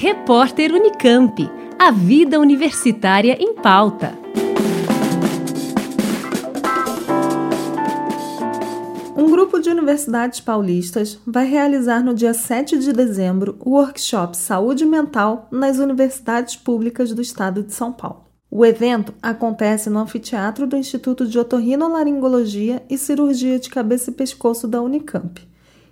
Repórter Unicamp. A vida universitária em pauta. Um grupo de universidades paulistas vai realizar no dia 7 de dezembro o workshop Saúde Mental nas universidades públicas do estado de São Paulo. O evento acontece no anfiteatro do Instituto de Otorrinolaringologia e Cirurgia de Cabeça e Pescoço da Unicamp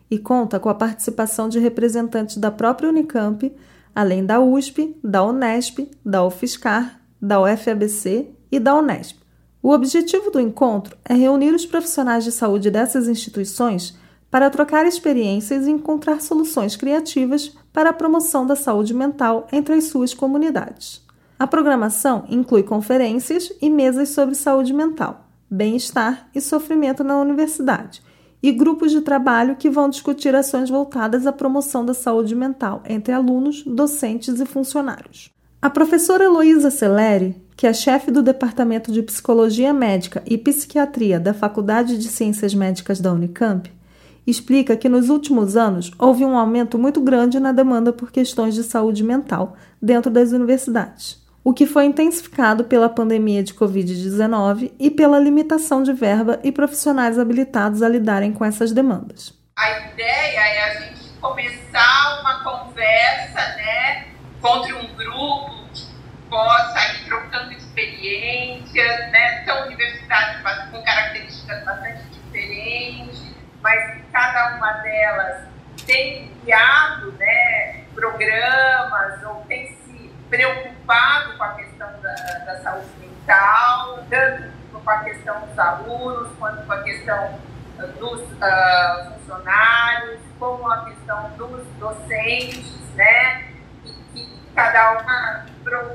e conta com a participação de representantes da própria Unicamp, além da USP, da Unesp, da UFSCar, da UFABC e da Unesp. O objetivo do encontro é reunir os profissionais de saúde dessas instituições para trocar experiências e encontrar soluções criativas para a promoção da saúde mental entre as suas comunidades. A programação inclui conferências e mesas sobre saúde mental, bem-estar e sofrimento na universidade, e grupos de trabalho que vão discutir ações voltadas à promoção da saúde mental entre alunos, docentes e funcionários. A professora Heloísa Celeri, que é chefe do Departamento de Psicologia Médica e Psiquiatria da Faculdade de Ciências Médicas da Unicamp, explica que nos últimos anos houve um aumento muito grande na demanda por questões de saúde mental dentro das universidades o que foi intensificado pela pandemia de Covid-19 e pela limitação de verba e profissionais habilitados a lidarem com essas demandas. A ideia é a gente começar uma conversa né, contra um grupo que possa ir trocando experiências, né? São universidades com características bastante diferentes, mas cada uma delas tem criado né, programas ou tem se preocupado com a questão da, da saúde mental, tanto com a questão dos alunos, quanto com a questão ah, dos uh, funcionários, como a questão dos docentes, né? E que cada uma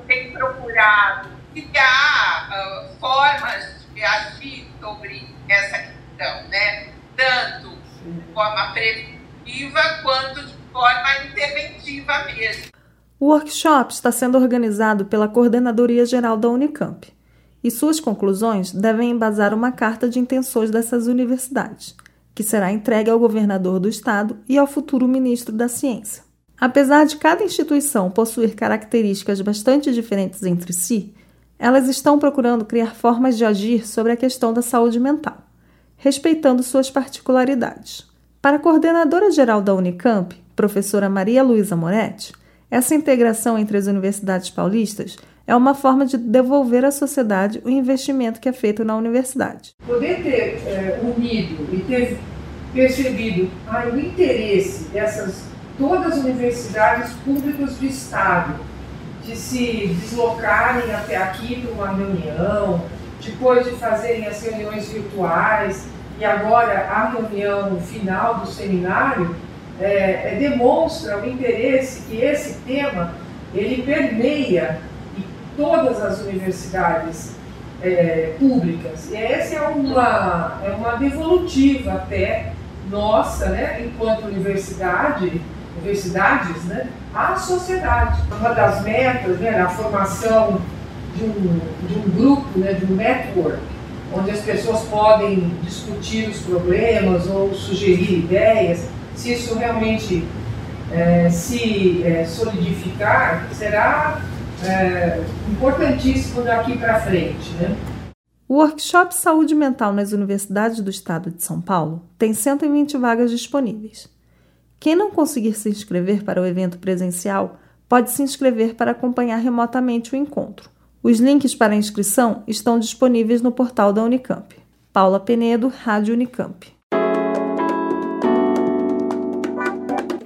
tem procurado criar uh, formas de agir sobre essa questão, né? Tanto de forma preventiva quanto de forma interventiva mesmo. O workshop está sendo organizado pela Coordenadoria Geral da Unicamp e suas conclusões devem embasar uma carta de intenções dessas universidades, que será entregue ao governador do estado e ao futuro ministro da Ciência. Apesar de cada instituição possuir características bastante diferentes entre si, elas estão procurando criar formas de agir sobre a questão da saúde mental, respeitando suas particularidades. Para a coordenadora geral da Unicamp, professora Maria Luísa Moretti, essa integração entre as universidades paulistas é uma forma de devolver à sociedade o investimento que é feito na universidade. Poder ter é, unido e ter percebido ah, o interesse dessas todas as universidades públicas do Estado de se deslocarem até aqui para uma reunião, depois de fazerem as reuniões virtuais e agora a reunião final do seminário, é, é, demonstra o interesse que esse tema ele permeia em todas as universidades é, públicas. E essa é uma, é uma devolutiva até nossa, né, enquanto universidade, universidades, né, à sociedade. Uma das metas, né, a formação de um, de um grupo, né, de um network, onde as pessoas podem discutir os problemas ou sugerir ideias se isso realmente é, se é, solidificar, será é, importantíssimo daqui para frente. Né? O workshop Saúde Mental nas universidades do estado de São Paulo tem 120 vagas disponíveis. Quem não conseguir se inscrever para o evento presencial pode se inscrever para acompanhar remotamente o encontro. Os links para a inscrição estão disponíveis no portal da Unicamp. Paula Penedo, Rádio Unicamp.